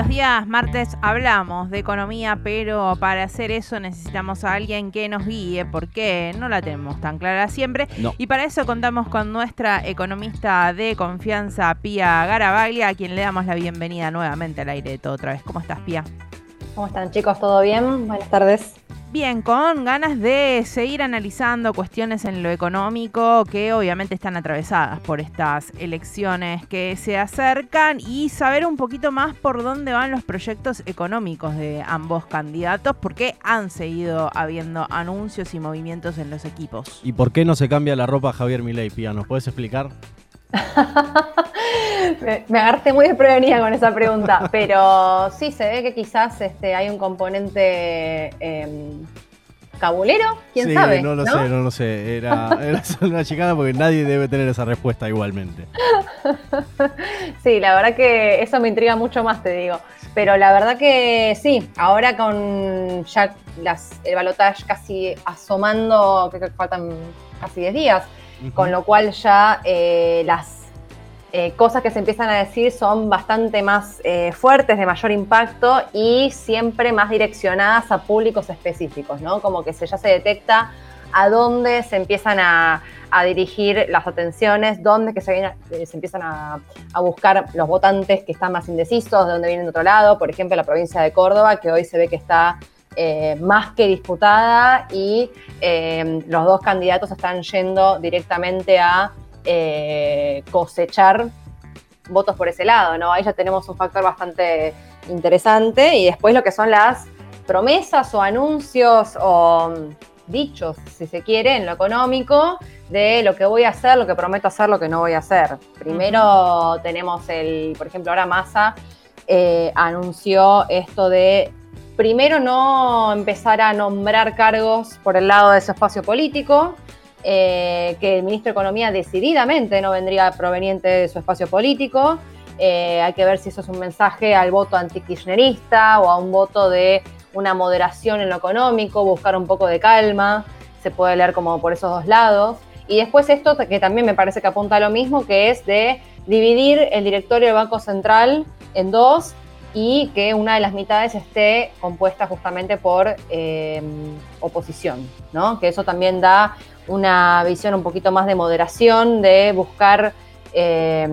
los días martes hablamos de economía, pero para hacer eso necesitamos a alguien que nos guíe, porque no la tenemos tan clara siempre. Y para eso contamos con nuestra economista de confianza, Pía Garabaglia, a quien le damos la bienvenida nuevamente al aire de todo otra vez. ¿Cómo estás, Pía? ¿Cómo están, chicos? ¿Todo bien? Buenas tardes. Bien, con ganas de seguir analizando cuestiones en lo económico que obviamente están atravesadas por estas elecciones que se acercan y saber un poquito más por dónde van los proyectos económicos de ambos candidatos, porque han seguido habiendo anuncios y movimientos en los equipos. ¿Y por qué no se cambia la ropa Javier Milei, Pía? ¿Nos puedes explicar? me, agarré muy desprevenida con esa pregunta, pero sí se ve que quizás este, hay un componente em, cabulero, quién sabe. No lo sé, no lo sé. Era, era solo una chicana porque nadie debe tener esa respuesta igualmente. sí, la verdad que eso me intriga mucho más, te digo. Pero la verdad que sí, ahora con ya las, el balotaje casi asomando, creo que faltan casi 10 días, con lo cual ya eh, las eh, cosas que se empiezan a decir son bastante más eh, fuertes, de mayor impacto y siempre más direccionadas a públicos específicos, ¿no? Como que se, ya se detecta a dónde se empiezan a, dirigir las atenciones, dónde que se, se empiezan a, buscar los votantes que están más indecisos, de dónde vienen de otro lado, por ejemplo, la provincia de Córdoba, que hoy se ve que está más que disputada y los dos candidatos están yendo directamente a eh, cosechar votos por ese lado, ¿no? Ahí ya tenemos un factor bastante interesante y después lo que son las promesas o anuncios o dichos, si se quiere, en lo económico, de lo que voy a hacer, lo que prometo hacer, lo que no voy a hacer. Primero tenemos el, por ejemplo, ahora Massa eh, anunció esto de primero no empezar a nombrar cargos por el lado de su espacio político, eh, que el ministro de Economía decididamente no vendría proveniente de su espacio político. Eh, hay que ver si eso es un mensaje al voto antikirchnerista o a un voto de una moderación en lo económico, buscar un poco de calma. Se puede leer como por esos dos lados. Y después esto que también me parece que apunta a lo mismo, que es de dividir el directorio del Banco Central en dos y que una de las mitades esté compuesta justamente por eh, oposición, ¿no? Que eso también da una visión un poquito más de moderación, de buscar, eh,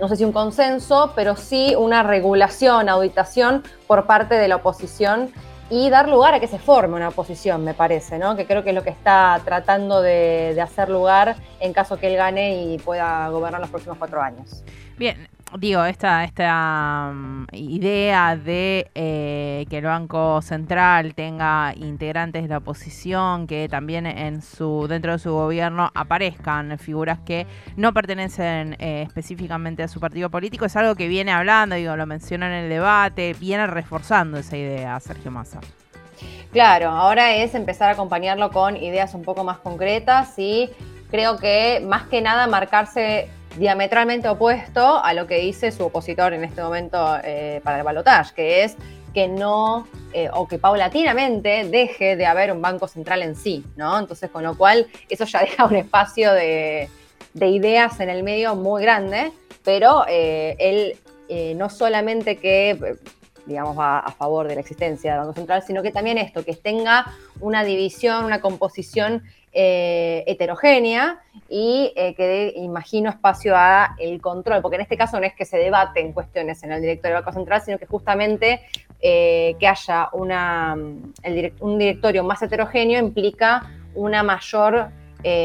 no sé si un consenso, pero sí una regulación, auditación por parte de la oposición y dar lugar a que se forme una oposición, me parece, ¿no? Que creo que es lo que está tratando de, de hacer lugar en caso que él gane y pueda gobernar los próximos cuatro años. Bien, digo, esta, esta mm, idea de eh, que el Banco Central tenga integrantes de la oposición, que también en su dentro de su gobierno aparezcan figuras que no pertenecen eh, específicamente a su partido político, es algo que viene hablando, digo, lo menciona en el debate, viene reforzando esa idea Sergio Massa. Claro, ahora es empezar a acompañarlo con ideas un poco más concretas y creo que más que nada marcarse diametralmente opuesto a lo que dice su opositor en este momento eh, para el balotaje, que es que no, eh, o que paulatinamente deje de haber un banco central en sí, ¿no? Entonces, con lo cual, eso ya deja un espacio de, ideas en el medio muy grande, pero eh, él no solamente que digamos, va a favor de la existencia del Banco Central, sino que también esto, que tenga una división, una composición eh, heterogénea y eh, que dé, imagino, espacio a el control, porque en este caso no es que se debaten cuestiones en el directorio del Banco Central, sino que justamente eh, que haya una, un directorio más heterogéneo implica una mayor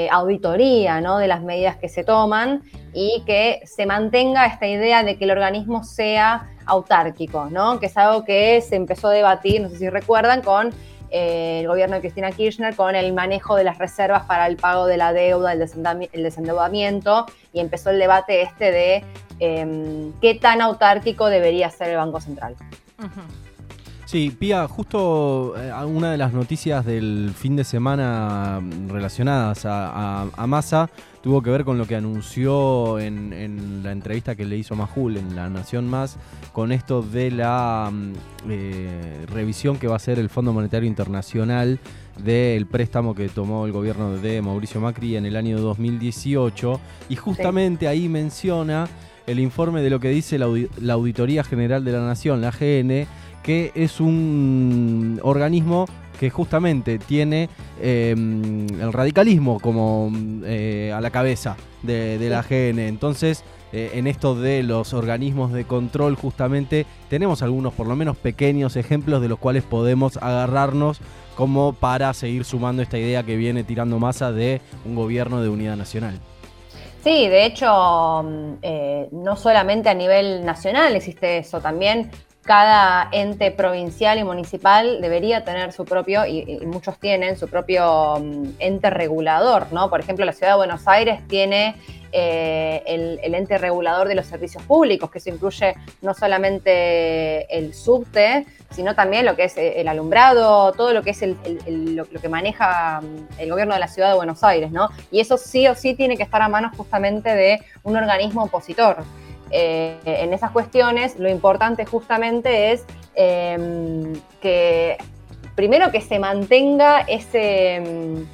auditoría ¿no? de las medidas que se toman y que se mantenga esta idea de que el organismo sea autárquico, ¿no? que es algo que se empezó a debatir, no sé si recuerdan, con eh, el gobierno de Cristina Kirchner con el manejo de las reservas para el pago de la deuda, el, desendeudamiento, y empezó el debate este de em, qué tan autárquico debería ser el Banco Central. Sí, Pía, justo eh, una de las noticias del fin de semana relacionadas a, a, Massa tuvo que ver con lo que anunció en, la entrevista que le hizo Majul en La Nación Más, con esto de la mm, eh, revisión que va a hacer el Fondo Monetario Internacional del préstamo que tomó el gobierno de Mauricio Macri en el año 2018. Y justamente ahí menciona el informe de lo que dice la, Auditoría General de la Nación, la AGN, que es un organismo que justamente tiene em, el radicalismo como eh, a la cabeza de, la AGN. Entonces, eh, en esto de los organismos de control, justamente tenemos algunos, por lo menos pequeños ejemplos de los cuales podemos agarrarnos como para seguir sumando esta idea que viene tirando masa de un gobierno de unidad nacional. Sí, de hecho, mm, eh, no solamente a nivel nacional existe eso, también cada ente provincial y municipal debería tener su propio, y, muchos tienen, su propio mm, ente regulador, ¿no? Por ejemplo, la ciudad de Buenos Aires tiene eh, el, ente regulador de los servicios públicos, que eso incluye no solamente el subte, sino también lo que es eh, el alumbrado, todo lo que es lo, que maneja mm, el gobierno de la ciudad de Buenos Aires, ¿no? Y eso sí o sí tiene que estar a manos justamente de un organismo opositor. Eh, en esas cuestiones lo importante justamente es em, que primero que se mantenga ese, em,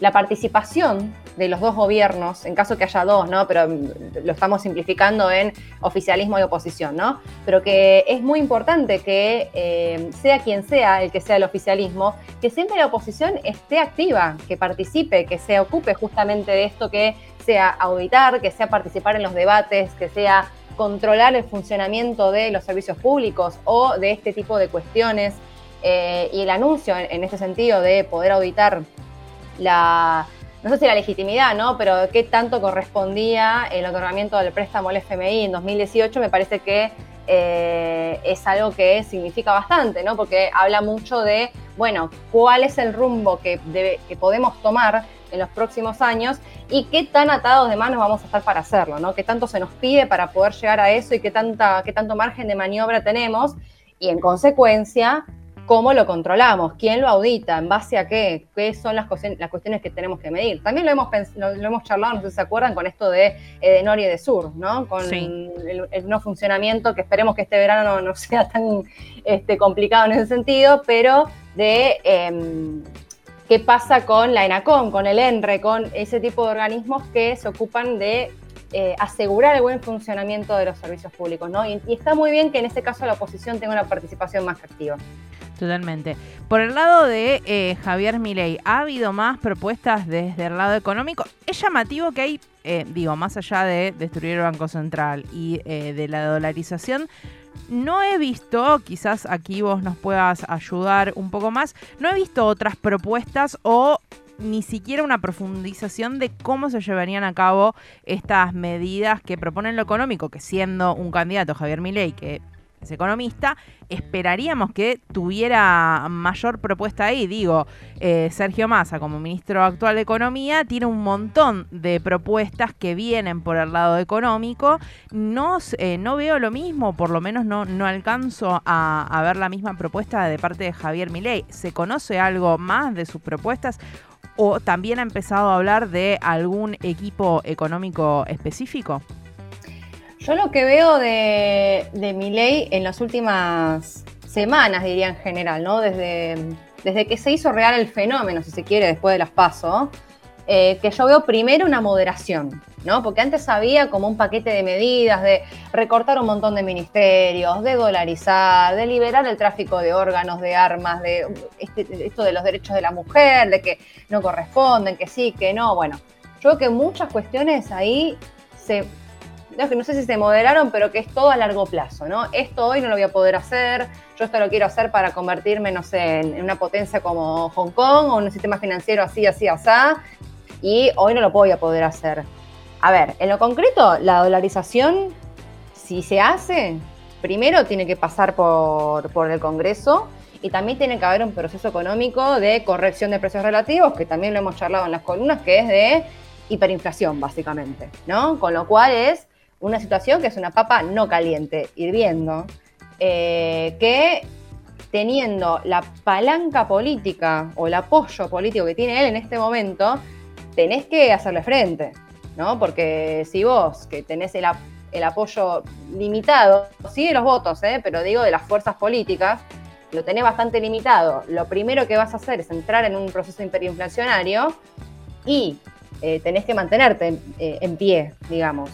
la participación de los dos gobiernos, en caso que haya dos, ¿no? Pero lo estamos simplificando en oficialismo y oposición, ¿no? Pero que es muy importante que sea quien sea el que sea el oficialismo, que siempre la oposición esté activa, que participe, que se ocupe justamente de esto que sea auditar, que sea participar en los debates, que sea controlar el funcionamiento de los servicios públicos o de este tipo de cuestiones. Eh, y el anuncio en, este sentido de poder auditar la, no sé si la legitimidad, ¿no? Pero qué tanto correspondía el otorgamiento del préstamo al FMI en 2018, me parece que eh, es algo que significa bastante, ¿no? Porque habla mucho de, bueno, cuál es el rumbo que, que podemos tomar en los próximos años y qué tan atados de manos vamos a estar para hacerlo, ¿no? Qué tanto se nos pide para poder llegar a eso y qué, tanta, qué tanto margen de maniobra tenemos y en consecuencia, cómo lo controlamos, quién lo audita, en base a qué, qué son las, las cuestiones que tenemos que medir. También lo hemos, lo, hemos charlado, no sé si se acuerdan, con esto de, de Nor y de Sur, ¿no? Con el, no funcionamiento, que esperemos que este verano no, sea tan este, complicado en ese sentido, pero de... Em, qué pasa con la ENACOM, con el ENRE, con ese tipo de organismos que se ocupan de eh, asegurar el buen funcionamiento de los servicios públicos, ¿no? Y, está muy bien que en este caso la oposición tenga una participación más activa. Totalmente. Por el lado de eh, Javier Milei, ¿ha habido más propuestas desde el lado económico? Es llamativo que hay, eh, digo, más allá de destruir el Banco Central y de la dolarización, no he visto, quizás aquí vos nos puedas ayudar un poco más, no he visto otras propuestas o ni siquiera una profundización de cómo se llevarían a cabo estas medidas que proponen lo económico, que siendo un candidato Javier Milei, que economista, esperaríamos que tuviera mayor propuesta ahí. Digo, eh, Sergio Massa, como ministro actual de Economía, tiene un montón de propuestas que vienen por el lado económico. No, eh, no veo lo mismo, por lo menos no, no alcanzo a, a ver la misma propuesta de parte de Javier Milei. ¿Se conoce algo más de sus propuestas? ¿O también ha empezado a hablar de algún equipo económico específico? Yo lo que veo de, de mi ley en las últimas semanas, diría en general, ¿no? Desde, desde que se hizo real el fenómeno, si se quiere, después de las pasos, eh, que yo veo primero una moderación, ¿no? Porque antes había como un paquete de medidas de recortar un montón de ministerios, de dolarizar, de liberar el tráfico de órganos, de armas, de este, esto de los derechos de la mujer, de que no corresponden, que sí, que no. Bueno, yo creo que muchas cuestiones ahí se no, no sé si se moderaron, pero que es todo a largo plazo, ¿no? Esto hoy no lo voy a poder hacer, yo esto lo quiero hacer para convertirme, no sé, en, una potencia como Hong Kong o un sistema financiero así, así, así, y hoy no lo voy a poder hacer. A ver, en lo concreto, la dolarización, si se hace, primero tiene que pasar por, por el Congreso y también tiene que haber un proceso económico de corrección de precios relativos, que también lo hemos charlado en las columnas, que es de hiperinflación, básicamente, ¿no? Con lo cual es una situación que es una papa no caliente, hirviendo, eh, que teniendo la palanca política o el apoyo político que tiene él en este momento, tenés que hacerle frente, ¿no? Porque si vos, que tenés el, apoyo limitado, sí de los votos, ¿eh? pero digo de las fuerzas políticas, lo tenés bastante limitado, lo primero que vas a hacer es entrar en un proceso hiperinflacionario y eh, tenés que mantenerte en pie, digamos.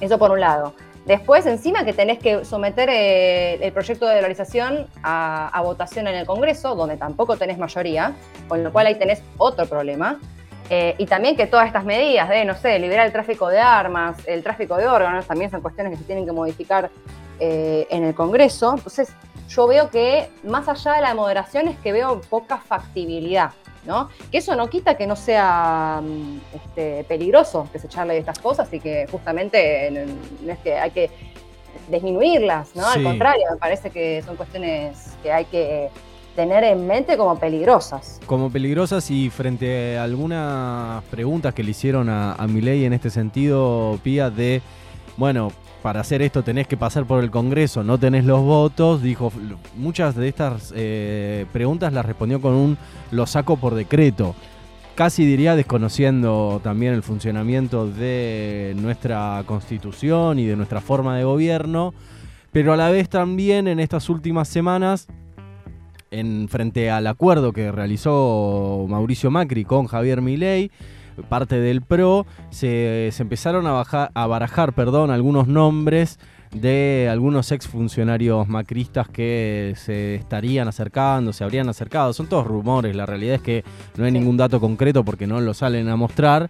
Eso por un lado. Después, encima que tenés que someter eh, el proyecto de dolarización a, votación en el Congreso, donde tampoco tenés mayoría, con lo cual ahí tenés otro problema. Eh, y también que todas estas medidas de, no sé, liberar el tráfico de armas, el tráfico de órganos, también son cuestiones que se tienen que modificar eh, en el Congreso. Entonces, yo veo que más allá de la moderación es que veo poca factibilidad. ¿No? Que eso no quita que no sea mm, este, peligroso que se charle de estas cosas y que justamente no es que hay que disminuirlas, ¿no? Al contrario, me parece que son cuestiones que hay que tener en mente como peligrosas. Como peligrosas y frente a algunas preguntas que le hicieron a, a Milei en este sentido, Pía, de, bueno, para hacer esto tenés que pasar por el Congreso, no tenés los votos, dijo, muchas de estas eh, preguntas las respondió con un lo saco por decreto. Casi diría desconociendo también el funcionamiento de nuestra constitución y de nuestra forma de gobierno, pero a la vez también en estas últimas semanas, en frente al acuerdo que realizó Mauricio Macri con Javier Milei, parte del PRO, se, empezaron a, bajar, a barajar perdón, algunos nombres de algunos exfuncionarios macristas que se estarían acercando, se habrían acercado. Son todos rumores, la realidad es que no hay ningún dato concreto porque no lo salen a mostrar,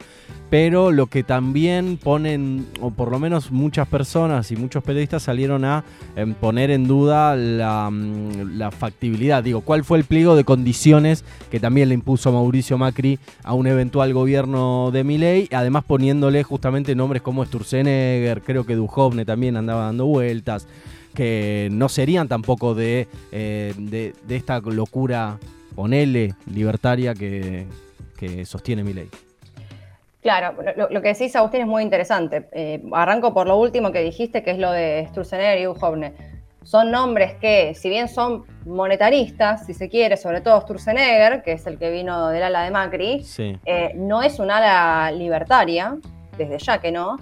pero lo que también ponen, o por lo menos muchas personas y muchos periodistas salieron a em, poner en duda mm, la, factibilidad. Digo, ¿cuál fue el pliego de condiciones que también le impuso Mauricio Macri a un eventual gobierno de Milei? Además poniéndole justamente nombres como Sturzenegger, creo que Duhovne también andaba dando vueltas, que no serían tampoco de, eh, de, esta locura, ponele, libertaria que, que sostiene Milei. Claro, lo, que decís, Agustín, es muy interesante. Eh, arranco por lo último que dijiste, que es lo de Sturzenegger y Ujovne. Son nombres que, si bien son monetaristas, si se quiere, sobre todo Sturzenegger, que es el que vino del ala de Macri, eh, no es un ala libertaria, desde ya que no.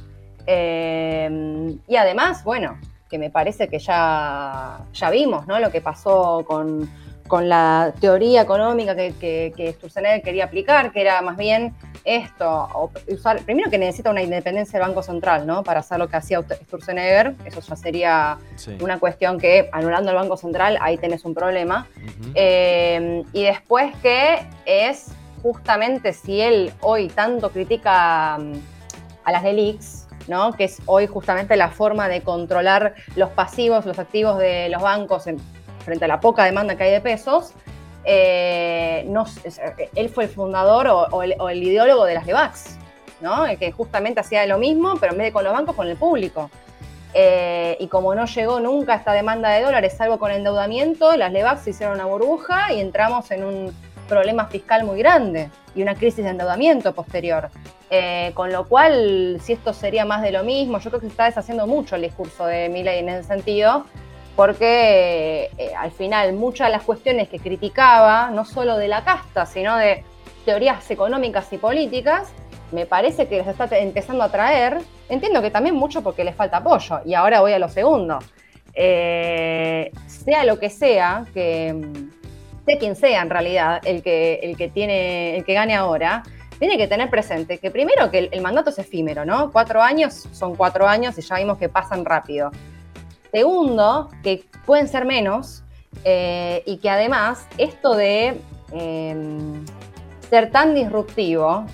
Eh, y además, bueno, que me parece que ya, ya vimos ¿no? lo que pasó con, con la teoría económica que, que, Sturzenegger quería aplicar, que era más bien esto, usar, primero que necesita una independencia del Banco Central, ¿no? Para hacer lo que hacía Sturzenegger, eso ya sería una cuestión que, anulando el Banco Central, ahí tenés un problema. Eh, y después que es justamente si él hoy tanto critica mm, a las delix, ¿no? Que es hoy justamente la forma de controlar los pasivos, los activos de los bancos frente a la poca demanda que hay de pesos, eh, no, él fue el fundador o, el, ideólogo de las LEVAX, ¿no? que justamente hacía lo mismo, pero en vez de con los bancos, con el público. Eh, y como no llegó nunca esta demanda de dólares, salvo con endeudamiento, las LEVAX hicieron una burbuja y entramos en un problema fiscal muy grande y una crisis de endeudamiento posterior. Eh, con lo cual, si esto sería más de lo mismo, yo creo que se está deshaciendo mucho el discurso de Milley en ese sentido, porque eh, al final muchas de las cuestiones que criticaba, no solo de la casta, sino de teorías económicas y políticas, me parece que les está empezando a traer. Entiendo que también mucho porque les falta apoyo. Y ahora voy a lo segundo. Eh, sea lo que sea, que sea quien sea en realidad el que, el que tiene, el que gane ahora, tiene que tener presente que primero que el mandato es efímero, ¿no? Cuatro años son cuatro años y ya vimos que pasan rápido. Segundo, que pueden ser menos eh, y que además esto de em, ser tan disruptivo,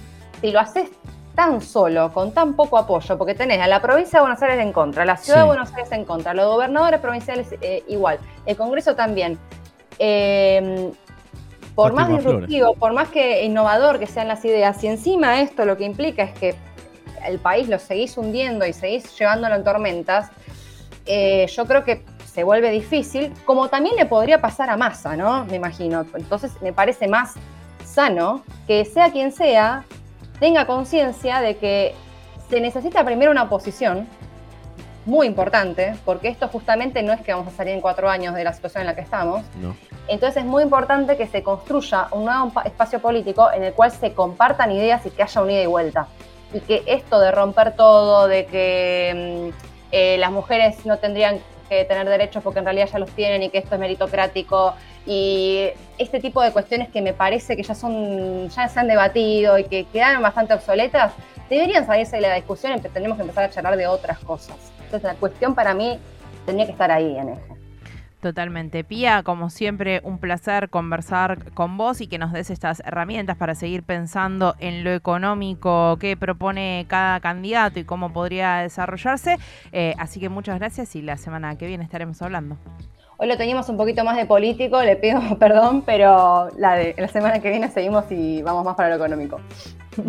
si lo haces tan solo, con tan poco apoyo, porque tenés a la provincia de Buenos Aires en contra, a la ciudad de Buenos Aires en contra, a los gobernadores provinciales eh, igual, el Congreso también. Por más disruptivo, por más que innovador que sean las ideas, y encima esto lo que implica es que el país lo seguís hundiendo y seguís llevándolo en tormentas, eh, yo creo que se vuelve difícil, como también le podría pasar a Massa, ¿no? Me imagino. Entonces me parece más sano que sea quien sea, tenga conciencia de que se necesita primero una oposición muy importante, porque esto justamente no es que vamos a salir en cuatro años de la situación en la que estamos. Entonces es muy importante que se construya un nuevo espacio político en el cual se compartan ideas y que haya un ida y vuelta. Y que esto de romper todo, de que... Mm, eh, las mujeres no tendrían que tener derechos porque en realidad ya los tienen y que esto es meritocrático y este tipo de cuestiones que me parece que ya son ya se han debatido y que quedan bastante obsoletas deberían salirse de la discusión y tenemos que empezar a charlar de otras cosas. Entonces la cuestión para mí tenía que estar ahí en eje. Totalmente. Pía, como siempre, un placer conversar con vos y que nos des estas herramientas para seguir pensando en lo económico que propone cada candidato y cómo podría desarrollarse. Eh, así que muchas gracias y la semana que viene estaremos hablando. Hoy lo teníamos un poquito más de político, le pido perdón, pero la, de, la semana que viene seguimos y vamos más para lo económico.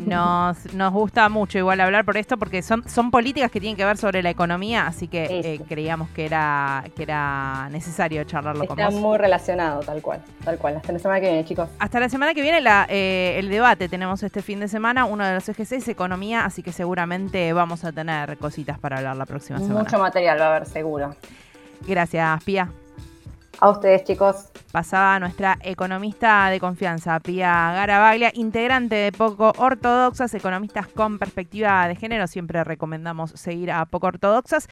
Nos, nos gusta mucho igual hablar por esto porque son, son políticas que tienen que ver sobre la economía, así que eh, creíamos que era, que era necesario charlarlo con vos. Está muy relacionado, tal cual, tal cual. Hasta la semana que viene, chicos. Hasta la semana que viene la, eh, el debate tenemos este fin de semana, uno de los ejes es economía, así que seguramente vamos a tener cositas para hablar la próxima semana. Mucho material va a haber, seguro. Gracias, Pía. A ustedes, chicos. Pasaba nuestra economista de confianza, Pia Garabaglia, integrante de Poco Ortodoxas, economistas con perspectiva de género. Siempre recomendamos seguir a Poco Ortodoxas.